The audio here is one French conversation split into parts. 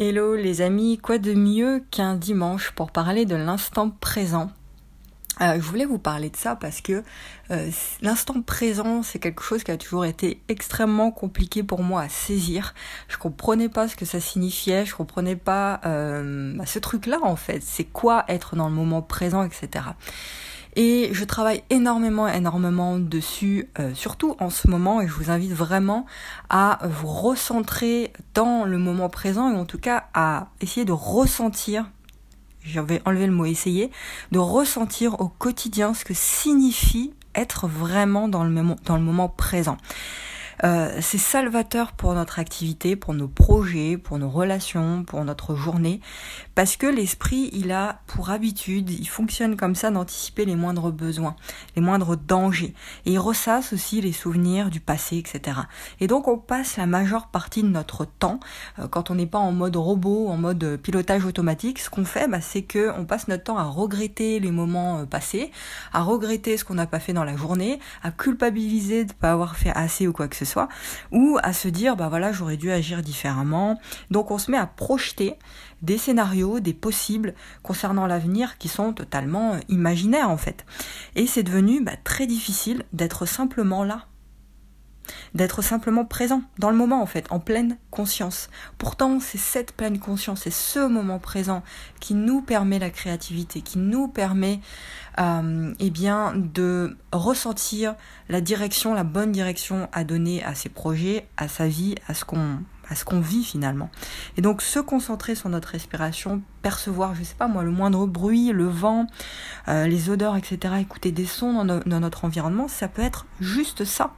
Hello les amis, quoi de mieux qu'un dimanche pour parler de l'instant présent? Euh, je voulais vous parler de ça parce que euh, l'instant présent, c'est quelque chose qui a toujours été extrêmement compliqué pour moi à saisir. Je comprenais pas ce que ça signifiait, je comprenais pas euh, bah, ce truc-là en fait. C'est quoi être dans le moment présent, etc. Et je travaille énormément, énormément dessus, euh, surtout en ce moment, et je vous invite vraiment à vous recentrer dans le moment présent, et en tout cas à essayer de ressentir, j'avais enlevé le mot essayer, de ressentir au quotidien ce que signifie être vraiment dans le moment présent. Euh, c'est salvateur pour notre activité, pour nos projets, pour nos relations, pour notre journée, parce que l'esprit, il a pour habitude, il fonctionne comme ça d'anticiper les moindres besoins, les moindres dangers, et il ressasse aussi les souvenirs du passé, etc. Et donc on passe la majeure partie de notre temps, euh, quand on n'est pas en mode robot, en mode pilotage automatique, ce qu'on fait, bah, c'est que on passe notre temps à regretter les moments euh, passés, à regretter ce qu'on n'a pas fait dans la journée, à culpabiliser de ne pas avoir fait assez ou quoi que ce soit, ou à se dire bah voilà j'aurais dû agir différemment. Donc on se met à projeter des scénarios, des possibles concernant l'avenir qui sont totalement imaginaires en fait. Et c'est devenu bah, très difficile d'être simplement là d'être simplement présent dans le moment en fait, en pleine conscience. Pourtant, c'est cette pleine conscience, c'est ce moment présent qui nous permet la créativité, qui nous permet euh, eh bien de ressentir la direction, la bonne direction à donner à ses projets, à sa vie, à ce qu'on à ce qu'on vit finalement. Et donc se concentrer sur notre respiration, percevoir, je sais pas moi, le moindre bruit, le vent, euh, les odeurs, etc., écouter des sons dans, dans, notre environnement, ça peut être juste ça.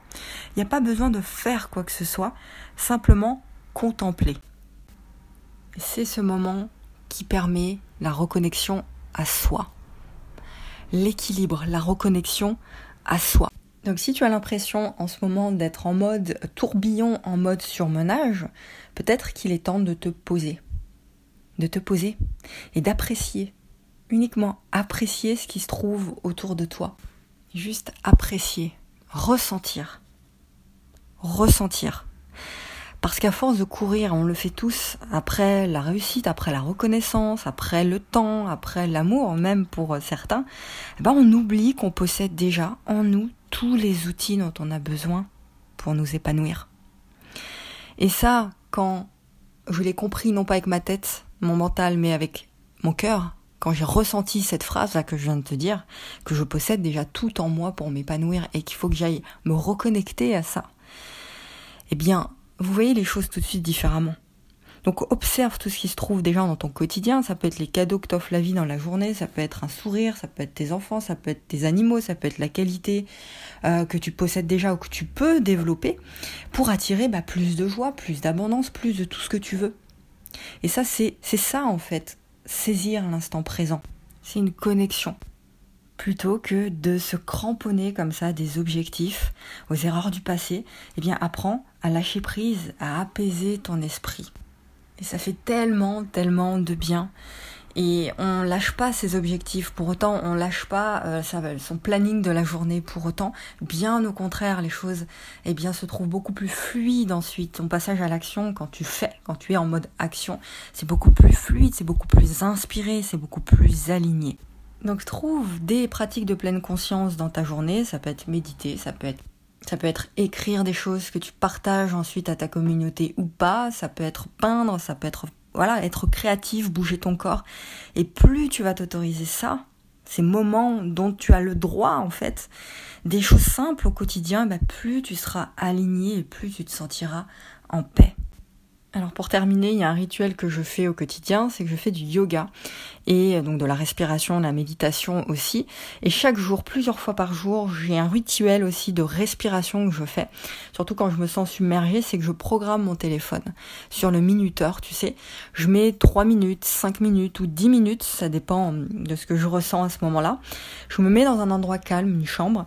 Il n'y a pas besoin de faire quoi que ce soit, simplement contempler. C'est ce moment qui permet la reconnexion à soi, l'équilibre, la reconnexion à soi. Donc si tu as l'impression en ce moment d'être en mode tourbillon, en mode surmenage, peut-être qu'il est temps de te poser. De te poser et d'apprécier, uniquement apprécier ce qui se trouve autour de toi. Juste apprécier, ressentir. Ressentir. Parce qu'à force de courir, on le fait tous, après la réussite, après la reconnaissance, après le temps, après l'amour même pour certains, eh ben on oublie qu'on possède déjà en nous tous les outils dont on a besoin pour nous épanouir. Et ça, quand je l'ai compris, non pas avec ma tête, mon mental, mais avec mon cœur, quand j'ai ressenti cette phrase là que je viens de te dire, que je possède déjà tout en moi pour m'épanouir et qu'il faut que j'aille me reconnecter à ça, eh bien, vous voyez les choses tout de suite différemment. Donc observe tout ce qui se trouve déjà dans ton quotidien. Ça peut être les cadeaux que t'offre la vie dans la journée, ça peut être un sourire, ça peut être tes enfants, ça peut être tes animaux, ça peut être la qualité euh, que tu possèdes déjà ou que tu peux développer pour attirer bah, plus de joie, plus d'abondance, plus de tout ce que tu veux. Et ça, c'est ça en fait, saisir l'instant présent. C'est une connexion plutôt que de se cramponner comme ça des objectifs, aux erreurs du passé, eh bien apprends à lâcher prise, à apaiser ton esprit. Et ça fait tellement, tellement de bien. Et on lâche pas ses objectifs, pour autant on lâche pas euh, son planning de la journée, pour autant bien au contraire les choses eh bien, se trouvent beaucoup plus fluides ensuite. Ton passage à l'action quand tu fais, quand tu es en mode action, c'est beaucoup plus fluide, c'est beaucoup plus inspiré, c'est beaucoup plus aligné. Donc trouve des pratiques de pleine conscience dans ta journée, ça peut être méditer, ça peut être ça peut être écrire des choses que tu partages ensuite à ta communauté ou pas. Ça peut être peindre, ça peut être voilà, être créatif, bouger ton corps. Et plus tu vas t'autoriser ça, ces moments dont tu as le droit en fait, des choses simples au quotidien, bah, plus tu seras aligné et plus tu te sentiras en paix. Alors pour terminer, il y a un rituel que je fais au quotidien, c'est que je fais du yoga et euh, donc de la respiration, de la méditation aussi. Et chaque jour, plusieurs fois par jour, j'ai un rituel aussi de respiration que je fais. Surtout quand je me sens submergée, c'est que je programme mon téléphone sur le minuteur, tu sais. Je mets 3 minutes, 5 minutes ou 10 minutes, ça dépend de ce que je ressens à ce moment-là. Je me mets dans un endroit calme, une chambre,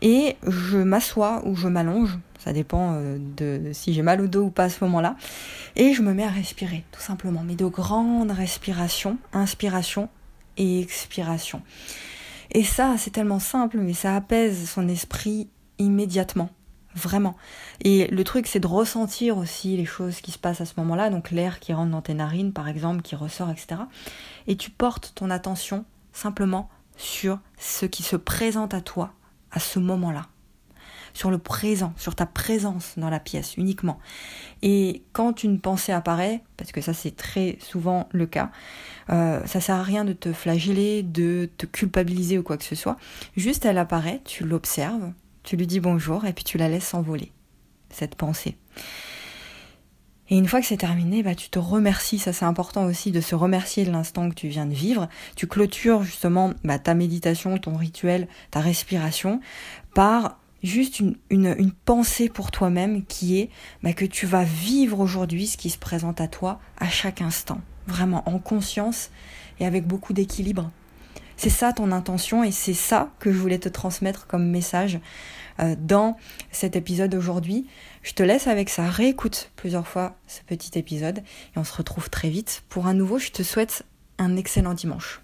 et je m'assois ou je m'allonge ça dépend euh, de si j'ai mal au dos ou pas à ce moment-là. Et je me mets à respirer, tout simplement. Mais de grandes respirations, inspiration et expiration. Et ça, c'est tellement simple, mais ça apaise son esprit immédiatement. Vraiment. Et le truc, c'est de ressentir aussi les choses qui se passent à ce moment-là, donc l'air qui rentre dans tes narines, par exemple, qui ressort, etc. Et tu portes ton attention simplement sur ce qui se présente à toi à ce moment-là. Sur le présent, sur ta présence dans la pièce uniquement. Et quand une pensée apparaît, parce que ça c'est très souvent le cas, euh, ça sert à rien de te flageller, de te culpabiliser ou quoi que ce soit. Juste elle apparaît, tu l'observes, tu lui dis bonjour et puis tu la laisses s'envoler, cette pensée. Et une fois que c'est terminé, bah, tu te remercies. Ça, c'est important aussi de se remercier de l'instant que tu viens de vivre. Tu clôtures justement bah, ta méditation, ton rituel, ta respiration par juste une, pensée pour toi-même qui est bah, que tu vas vivre aujourd'hui ce qui se présente à toi à chaque instant. Vraiment en conscience et avec beaucoup d'équilibre. C'est ça ton intention et c'est ça que je voulais te transmettre comme message euh, dans cet épisode aujourd'hui. Je te laisse avec ça, réécoute plusieurs fois ce petit épisode et on se retrouve très vite. Pour un nouveau, je te souhaite un excellent dimanche.